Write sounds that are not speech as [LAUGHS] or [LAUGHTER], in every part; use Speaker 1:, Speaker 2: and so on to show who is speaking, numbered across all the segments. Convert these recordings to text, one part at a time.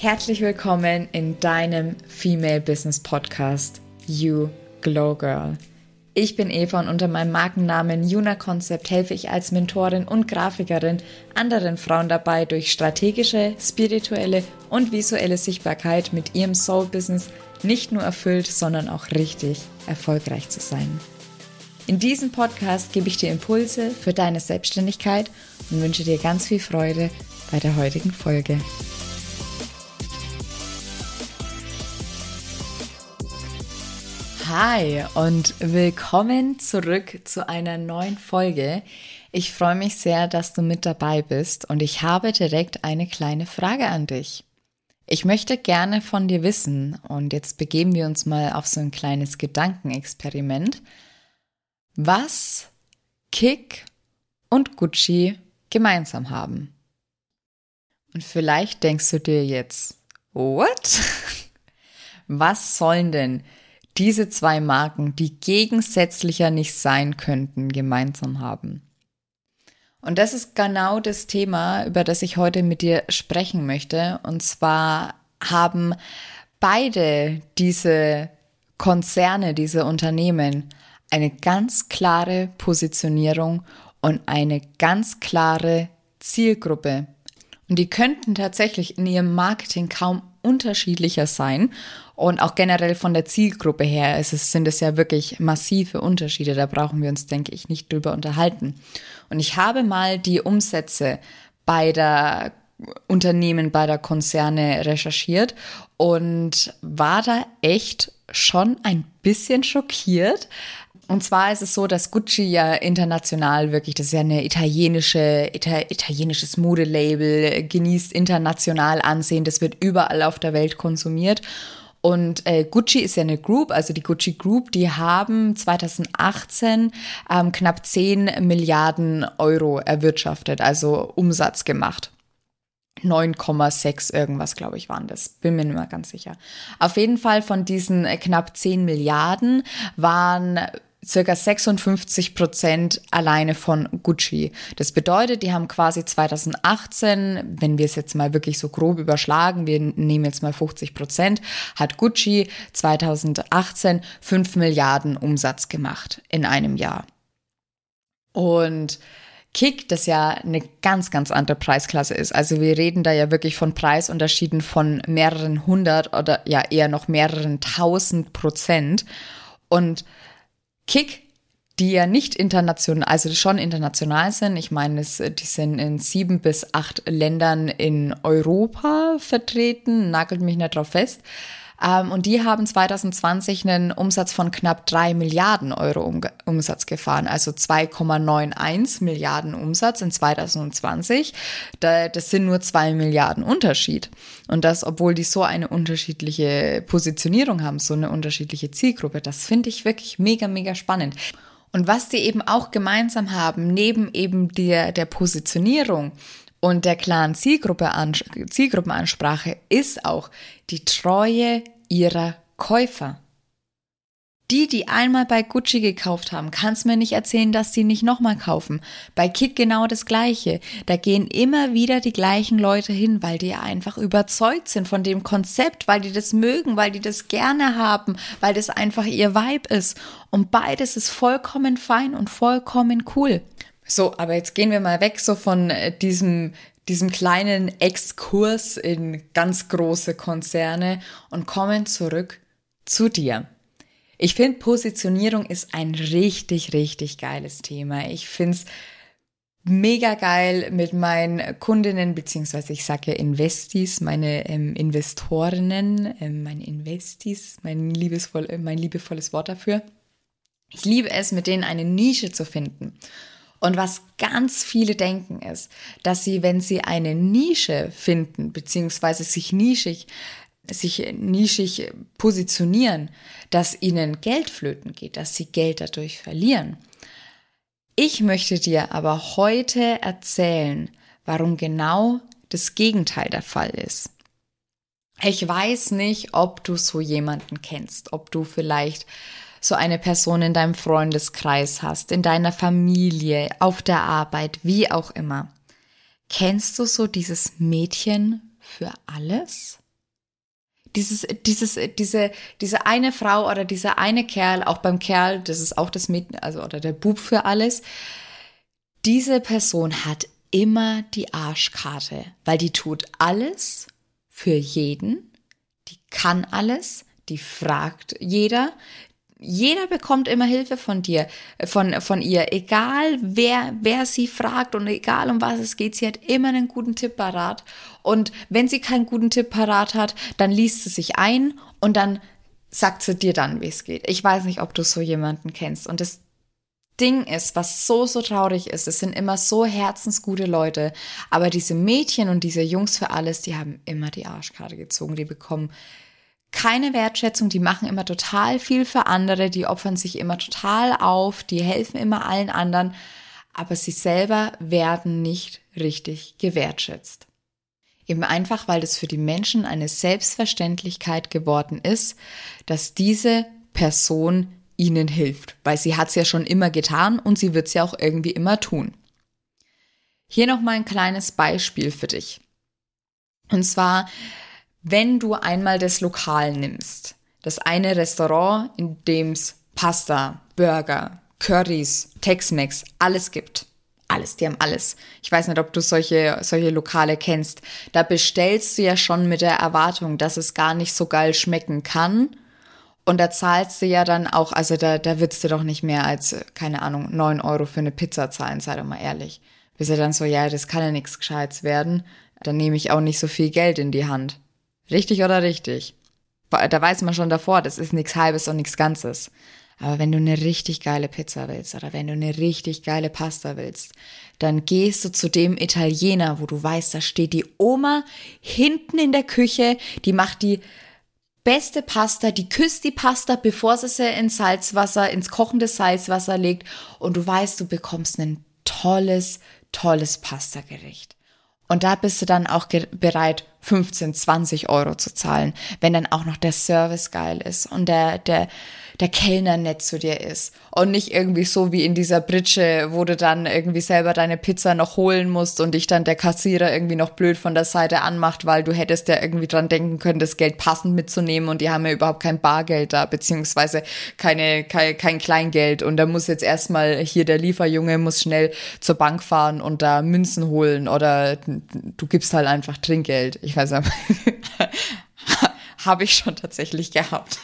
Speaker 1: Herzlich willkommen in deinem Female Business Podcast You Glow Girl. Ich bin Eva und unter meinem Markennamen Juna Concept helfe ich als Mentorin und Grafikerin anderen Frauen dabei, durch strategische, spirituelle und visuelle Sichtbarkeit mit ihrem Soul Business nicht nur erfüllt, sondern auch richtig erfolgreich zu sein. In diesem Podcast gebe ich dir Impulse für deine Selbstständigkeit und wünsche dir ganz viel Freude bei der heutigen Folge. Hi und willkommen zurück zu einer neuen Folge. Ich freue mich sehr, dass du mit dabei bist und ich habe direkt eine kleine Frage an dich. Ich möchte gerne von dir wissen und jetzt begeben wir uns mal auf so ein kleines Gedankenexperiment, was Kick und Gucci gemeinsam haben. Und vielleicht denkst du dir jetzt, what? [LAUGHS] Was sollen denn diese zwei Marken, die gegensätzlicher nicht sein könnten, gemeinsam haben. Und das ist genau das Thema, über das ich heute mit dir sprechen möchte. Und zwar haben beide diese Konzerne, diese Unternehmen eine ganz klare Positionierung und eine ganz klare Zielgruppe. Und die könnten tatsächlich in ihrem Marketing kaum unterschiedlicher sein. Und auch generell von der Zielgruppe her ist es, sind es ja wirklich massive Unterschiede. Da brauchen wir uns, denke ich, nicht drüber unterhalten. Und ich habe mal die Umsätze beider Unternehmen, beider Konzerne recherchiert und war da echt schon ein bisschen schockiert, und zwar ist es so, dass Gucci ja international wirklich, das ist ja eine italienische, Ita italienisches Modelabel, genießt international Ansehen, das wird überall auf der Welt konsumiert. Und äh, Gucci ist ja eine Group, also die Gucci Group, die haben 2018 ähm, knapp 10 Milliarden Euro erwirtschaftet, also Umsatz gemacht. 9,6 irgendwas, glaube ich, waren das. Bin mir nicht mehr ganz sicher. Auf jeden Fall von diesen knapp 10 Milliarden waren circa 56 Prozent alleine von Gucci. Das bedeutet, die haben quasi 2018, wenn wir es jetzt mal wirklich so grob überschlagen, wir nehmen jetzt mal 50 Prozent, hat Gucci 2018 5 Milliarden Umsatz gemacht in einem Jahr. Und Kick, das ja eine ganz, ganz andere Preisklasse ist. Also wir reden da ja wirklich von Preisunterschieden von mehreren hundert oder ja eher noch mehreren tausend Prozent. Und Kick, die ja nicht international, also schon international sind. Ich meine, die sind in sieben bis acht Ländern in Europa vertreten, nagelt mich nicht drauf fest. Ähm, und die haben 2020 einen Umsatz von knapp drei Milliarden Euro Umsatz gefahren, also 2,91 Milliarden Umsatz in 2020. das sind nur zwei Milliarden Unterschied. Und das, obwohl die so eine unterschiedliche Positionierung haben, so eine unterschiedliche Zielgruppe, das finde ich wirklich mega, mega spannend. Und was die eben auch gemeinsam haben, neben eben der, der Positionierung und der klaren Zielgruppe Zielgruppenansprache ist auch die Treue ihrer Käufer. Die, die einmal bei Gucci gekauft haben, kannst mir nicht erzählen, dass sie nicht nochmal kaufen. Bei Kit genau das Gleiche. Da gehen immer wieder die gleichen Leute hin, weil die einfach überzeugt sind von dem Konzept, weil die das mögen, weil die das gerne haben, weil das einfach ihr Vibe ist. Und beides ist vollkommen fein und vollkommen cool. So, aber jetzt gehen wir mal weg so von äh, diesem, diesem kleinen Exkurs in ganz große Konzerne und kommen zurück zu dir. Ich finde, Positionierung ist ein richtig, richtig geiles Thema. Ich finde es mega geil mit meinen Kundinnen, beziehungsweise ich sage ja Investis, meine ähm, Investorinnen, ähm, meine Investis, mein, liebesvoll, mein liebevolles Wort dafür. Ich liebe es, mit denen eine Nische zu finden. Und was ganz viele denken ist, dass sie, wenn sie eine Nische finden, beziehungsweise sich nischig, sich nischig positionieren, dass ihnen Geld flöten geht, dass sie Geld dadurch verlieren. Ich möchte dir aber heute erzählen, warum genau das Gegenteil der Fall ist. Ich weiß nicht, ob du so jemanden kennst, ob du vielleicht so eine Person in deinem Freundeskreis hast, in deiner Familie, auf der Arbeit, wie auch immer. Kennst du so dieses Mädchen für alles? dieses, dieses, diese, diese eine Frau oder dieser eine Kerl, auch beim Kerl, das ist auch das Mädchen, also oder der Bub für alles, diese Person hat immer die Arschkarte, weil die tut alles für jeden, die kann alles, die fragt jeder, jeder bekommt immer Hilfe von dir, von, von ihr, egal wer, wer sie fragt und egal um was es geht, sie hat immer einen guten Tipp parat. Und wenn sie keinen guten Tipp parat hat, dann liest sie sich ein und dann sagt sie dir dann, wie es geht. Ich weiß nicht, ob du so jemanden kennst. Und das Ding ist, was so, so traurig ist, es sind immer so herzensgute Leute, aber diese Mädchen und diese Jungs für alles, die haben immer die Arschkarte gezogen, die bekommen keine Wertschätzung, die machen immer total viel für andere, die opfern sich immer total auf, die helfen immer allen anderen, aber sie selber werden nicht richtig gewertschätzt. Eben einfach, weil es für die Menschen eine Selbstverständlichkeit geworden ist, dass diese Person ihnen hilft, weil sie hat es ja schon immer getan und sie wird es ja auch irgendwie immer tun. Hier noch mal ein kleines Beispiel für dich. Und zwar, wenn du einmal das Lokal nimmst, das eine Restaurant, in dem es Pasta, Burger, Currys, Tex-Mex, alles gibt. Alles, die haben alles. Ich weiß nicht, ob du solche, solche Lokale kennst. Da bestellst du ja schon mit der Erwartung, dass es gar nicht so geil schmecken kann und da zahlst du ja dann auch, also da, da würdest du doch nicht mehr als, keine Ahnung, neun Euro für eine Pizza zahlen, sei doch mal ehrlich. Bist ja dann so, ja, das kann ja nichts Gescheites werden, dann nehme ich auch nicht so viel Geld in die Hand. Richtig oder richtig? Da weiß man schon davor, das ist nichts Halbes und nichts Ganzes. Aber wenn du eine richtig geile Pizza willst oder wenn du eine richtig geile Pasta willst, dann gehst du zu dem Italiener, wo du weißt, da steht die Oma hinten in der Küche, die macht die beste Pasta, die küsst die Pasta, bevor sie sie ins Salzwasser, ins kochende Salzwasser legt und du weißt, du bekommst ein tolles, tolles Pastagericht. Und da bist du dann auch bereit, 15, 20 Euro zu zahlen, wenn dann auch noch der Service geil ist und der, der, der Kellner nett zu dir ist und nicht irgendwie so wie in dieser Britsche, wo du dann irgendwie selber deine Pizza noch holen musst und dich dann der Kassierer irgendwie noch blöd von der Seite anmacht, weil du hättest ja irgendwie dran denken können, das Geld passend mitzunehmen und die haben ja überhaupt kein Bargeld da, beziehungsweise keine, kein, kein Kleingeld und da muss jetzt erstmal hier der Lieferjunge muss schnell zur Bank fahren und da Münzen holen oder du gibst halt einfach Trinkgeld. Ich weiß nicht, [LAUGHS] habe ich schon tatsächlich gehabt.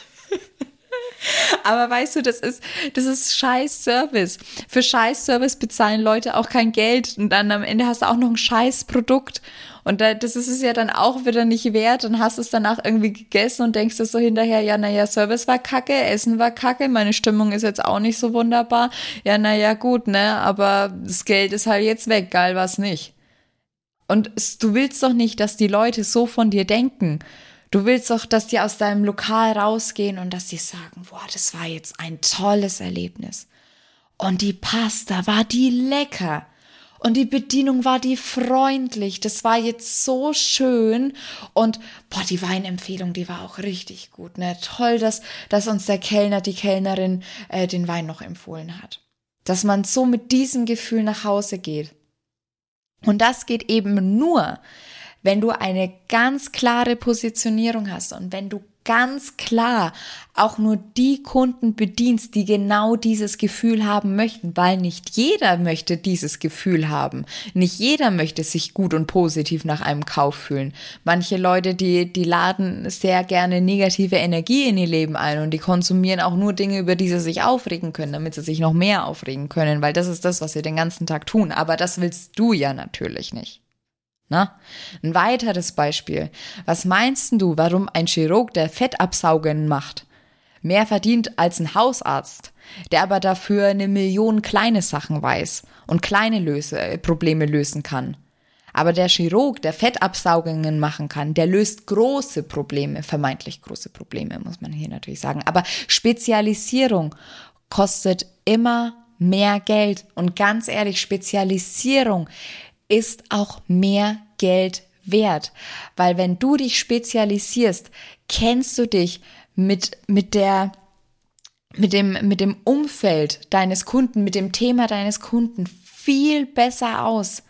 Speaker 1: Aber weißt du, das ist, das ist scheiß Service. Für scheiß Service bezahlen Leute auch kein Geld und dann am Ende hast du auch noch ein scheiß Produkt. Und da, das ist es ja dann auch wieder nicht wert und hast es danach irgendwie gegessen und denkst dir so hinterher, ja, naja, Service war kacke, Essen war kacke, meine Stimmung ist jetzt auch nicht so wunderbar. Ja, naja, gut, ne, aber das Geld ist halt jetzt weg, geil was nicht. Und du willst doch nicht, dass die Leute so von dir denken. Du willst doch, dass die aus deinem Lokal rausgehen und dass sie sagen, boah, das war jetzt ein tolles Erlebnis. Und die Pasta war die lecker. Und die Bedienung war die freundlich. Das war jetzt so schön. Und boah, die Weinempfehlung, die war auch richtig gut. Ne? Toll, dass, dass uns der Kellner, die Kellnerin äh, den Wein noch empfohlen hat. Dass man so mit diesem Gefühl nach Hause geht. Und das geht eben nur, wenn du eine ganz klare Positionierung hast und wenn du ganz klar auch nur die Kunden bedienst, die genau dieses Gefühl haben möchten, weil nicht jeder möchte dieses Gefühl haben. Nicht jeder möchte sich gut und positiv nach einem Kauf fühlen. Manche Leute, die, die laden sehr gerne negative Energie in ihr Leben ein und die konsumieren auch nur Dinge, über die sie sich aufregen können, damit sie sich noch mehr aufregen können, weil das ist das, was sie den ganzen Tag tun. Aber das willst du ja natürlich nicht. Na? Ein weiteres Beispiel. Was meinst du, warum ein Chirurg, der Fettabsaugen macht, mehr verdient als ein Hausarzt, der aber dafür eine Million kleine Sachen weiß und kleine Löse, äh, Probleme lösen kann? Aber der Chirurg, der Fettabsaugungen machen kann, der löst große Probleme, vermeintlich große Probleme, muss man hier natürlich sagen. Aber Spezialisierung kostet immer mehr Geld. Und ganz ehrlich, Spezialisierung ist auch mehr Geld wert. Weil wenn du dich spezialisierst, kennst du dich mit, mit der, mit dem, mit dem Umfeld deines Kunden, mit dem Thema deines Kunden viel besser aus.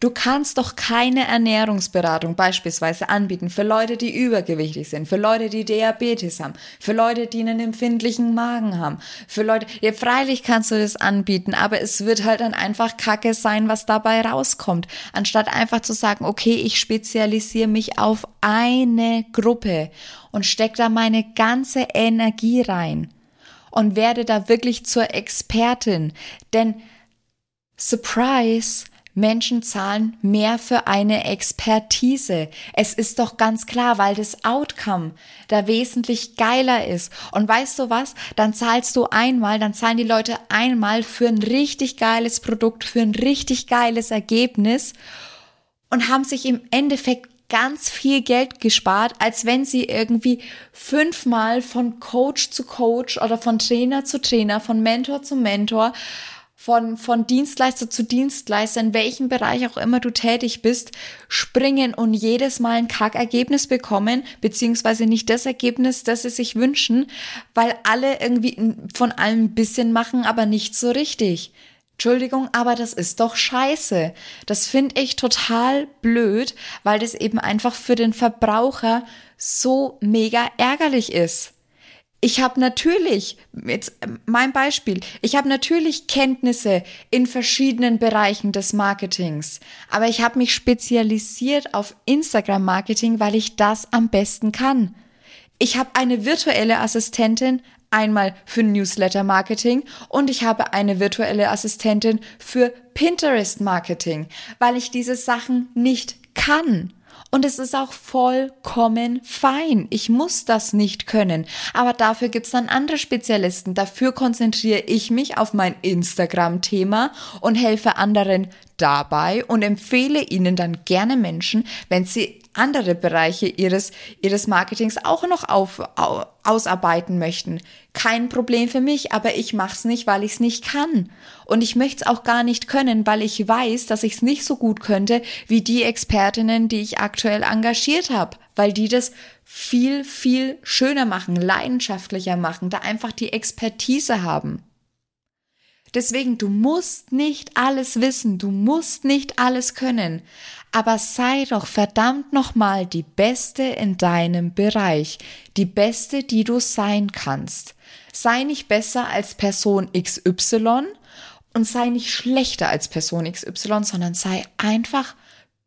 Speaker 1: Du kannst doch keine Ernährungsberatung beispielsweise anbieten für Leute, die übergewichtig sind, für Leute, die Diabetes haben, für Leute, die einen empfindlichen Magen haben, für Leute, ja, freilich kannst du das anbieten, aber es wird halt dann einfach Kacke sein, was dabei rauskommt. Anstatt einfach zu sagen, okay, ich spezialisiere mich auf eine Gruppe und steck da meine ganze Energie rein und werde da wirklich zur Expertin. Denn Surprise, Menschen zahlen mehr für eine Expertise. Es ist doch ganz klar, weil das Outcome da wesentlich geiler ist. Und weißt du was? Dann zahlst du einmal, dann zahlen die Leute einmal für ein richtig geiles Produkt, für ein richtig geiles Ergebnis und haben sich im Endeffekt ganz viel Geld gespart, als wenn sie irgendwie fünfmal von Coach zu Coach oder von Trainer zu Trainer, von Mentor zu Mentor von, von Dienstleister zu Dienstleister, in welchem Bereich auch immer du tätig bist, springen und jedes Mal ein Kackergebnis bekommen, beziehungsweise nicht das Ergebnis, das sie sich wünschen, weil alle irgendwie von allem ein bisschen machen, aber nicht so richtig. Entschuldigung, aber das ist doch scheiße. Das finde ich total blöd, weil das eben einfach für den Verbraucher so mega ärgerlich ist. Ich habe natürlich, jetzt mein Beispiel, ich habe natürlich Kenntnisse in verschiedenen Bereichen des Marketings, aber ich habe mich spezialisiert auf Instagram-Marketing, weil ich das am besten kann. Ich habe eine virtuelle Assistentin einmal für Newsletter-Marketing und ich habe eine virtuelle Assistentin für Pinterest-Marketing, weil ich diese Sachen nicht kann. Und es ist auch vollkommen fein. Ich muss das nicht können. Aber dafür gibt's dann andere Spezialisten. Dafür konzentriere ich mich auf mein Instagram-Thema und helfe anderen dabei und empfehle ihnen dann gerne Menschen, wenn sie andere Bereiche ihres, ihres Marketings auch noch auf, au, ausarbeiten möchten. Kein Problem für mich, aber ich mache es nicht, weil ich es nicht kann. Und ich möchte es auch gar nicht können, weil ich weiß, dass ich es nicht so gut könnte wie die Expertinnen, die ich aktuell engagiert habe, weil die das viel, viel schöner machen, leidenschaftlicher machen, da einfach die Expertise haben. Deswegen, du musst nicht alles wissen, du musst nicht alles können, aber sei doch verdammt nochmal die Beste in deinem Bereich, die Beste, die du sein kannst. Sei nicht besser als Person XY und sei nicht schlechter als Person XY, sondern sei einfach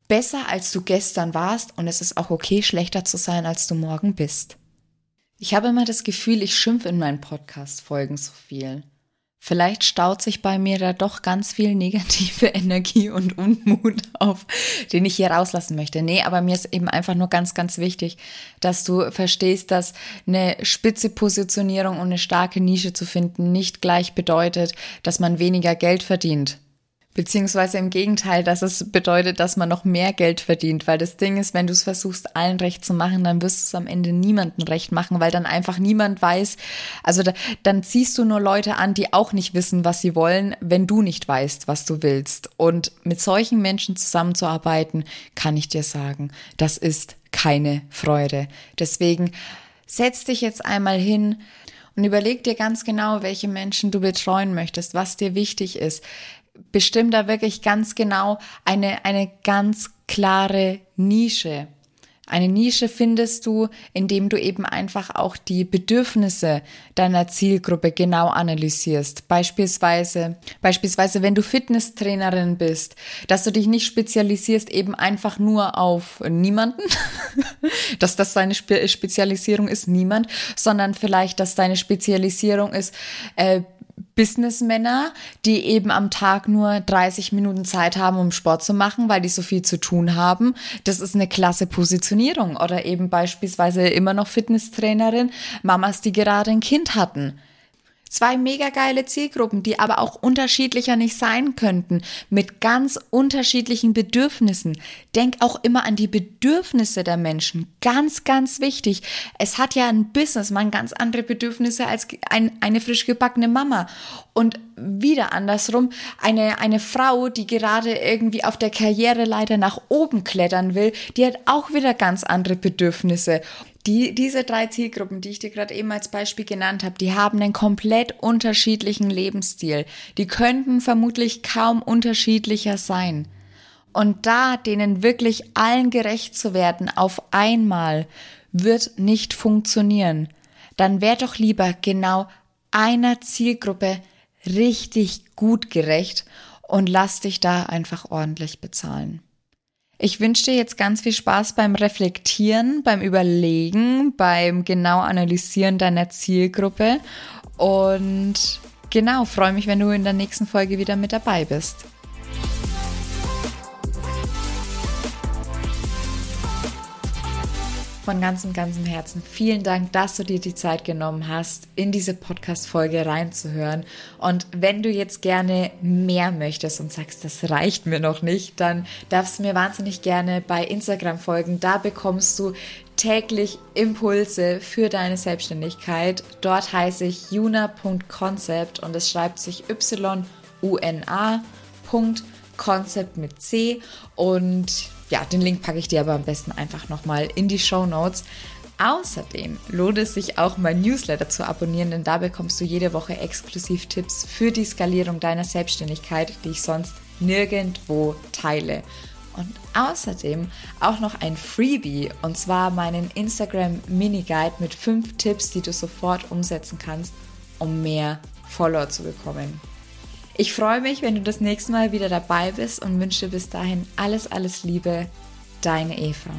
Speaker 1: besser, als du gestern warst und es ist auch okay, schlechter zu sein, als du morgen bist. Ich habe immer das Gefühl, ich schimpfe in meinen Podcast-Folgen so viel. Vielleicht staut sich bei mir da doch ganz viel negative [LAUGHS] Energie und Unmut auf, den ich hier rauslassen möchte. Nee, aber mir ist eben einfach nur ganz, ganz wichtig, dass du verstehst, dass eine spitze Positionierung und eine starke Nische zu finden nicht gleich bedeutet, dass man weniger Geld verdient. Beziehungsweise im Gegenteil, dass es bedeutet, dass man noch mehr Geld verdient. Weil das Ding ist, wenn du es versuchst, allen recht zu machen, dann wirst du es am Ende niemandem recht machen, weil dann einfach niemand weiß. Also da, dann ziehst du nur Leute an, die auch nicht wissen, was sie wollen, wenn du nicht weißt, was du willst. Und mit solchen Menschen zusammenzuarbeiten, kann ich dir sagen, das ist keine Freude. Deswegen setz dich jetzt einmal hin, und überleg dir ganz genau, welche Menschen du betreuen möchtest, was dir wichtig ist bestimm da wirklich ganz genau eine, eine ganz klare Nische. Eine Nische findest du, indem du eben einfach auch die Bedürfnisse deiner Zielgruppe genau analysierst. Beispielsweise, beispielsweise, wenn du Fitnesstrainerin bist, dass du dich nicht spezialisierst eben einfach nur auf niemanden, [LAUGHS] dass das deine Spe Spezialisierung ist, niemand, sondern vielleicht, dass deine Spezialisierung ist, äh, Businessmänner, die eben am Tag nur 30 Minuten Zeit haben, um Sport zu machen, weil die so viel zu tun haben. Das ist eine klasse Positionierung. Oder eben beispielsweise immer noch Fitnesstrainerin, Mamas, die gerade ein Kind hatten. Zwei mega geile Zielgruppen, die aber auch unterschiedlicher nicht sein könnten, mit ganz unterschiedlichen Bedürfnissen. Denk auch immer an die Bedürfnisse der Menschen. Ganz, ganz wichtig. Es hat ja ein Businessman ganz andere Bedürfnisse als ein, eine frisch gebackene Mama. Und wieder andersrum, eine, eine Frau, die gerade irgendwie auf der Karriere leider nach oben klettern will, die hat auch wieder ganz andere Bedürfnisse. Die, diese drei Zielgruppen, die ich dir gerade eben als Beispiel genannt habe, die haben einen komplett unterschiedlichen Lebensstil. Die könnten vermutlich kaum unterschiedlicher sein. Und da denen wirklich allen gerecht zu werden auf einmal wird nicht funktionieren. Dann wär doch lieber genau einer Zielgruppe richtig gut gerecht und lass dich da einfach ordentlich bezahlen. Ich wünsche dir jetzt ganz viel Spaß beim Reflektieren, beim Überlegen, beim genau Analysieren deiner Zielgruppe und genau, freue mich, wenn du in der nächsten Folge wieder mit dabei bist. Von ganzem, ganzem Herzen vielen Dank, dass du dir die Zeit genommen hast, in diese Podcast-Folge reinzuhören. Und wenn du jetzt gerne mehr möchtest und sagst, das reicht mir noch nicht, dann darfst du mir wahnsinnig gerne bei Instagram folgen. Da bekommst du täglich Impulse für deine Selbstständigkeit. Dort heiße ich juna.concept und es schreibt sich y-u-n-a.concept mit C und ja, den Link packe ich dir aber am besten einfach nochmal in die Show Notes. Außerdem lohnt es sich auch, mein Newsletter zu abonnieren, denn da bekommst du jede Woche exklusiv Tipps für die Skalierung deiner Selbstständigkeit, die ich sonst nirgendwo teile. Und außerdem auch noch ein Freebie, und zwar meinen Instagram Mini Guide mit fünf Tipps, die du sofort umsetzen kannst, um mehr Follower zu bekommen. Ich freue mich, wenn du das nächste Mal wieder dabei bist und wünsche bis dahin alles, alles Liebe. Deine Eva.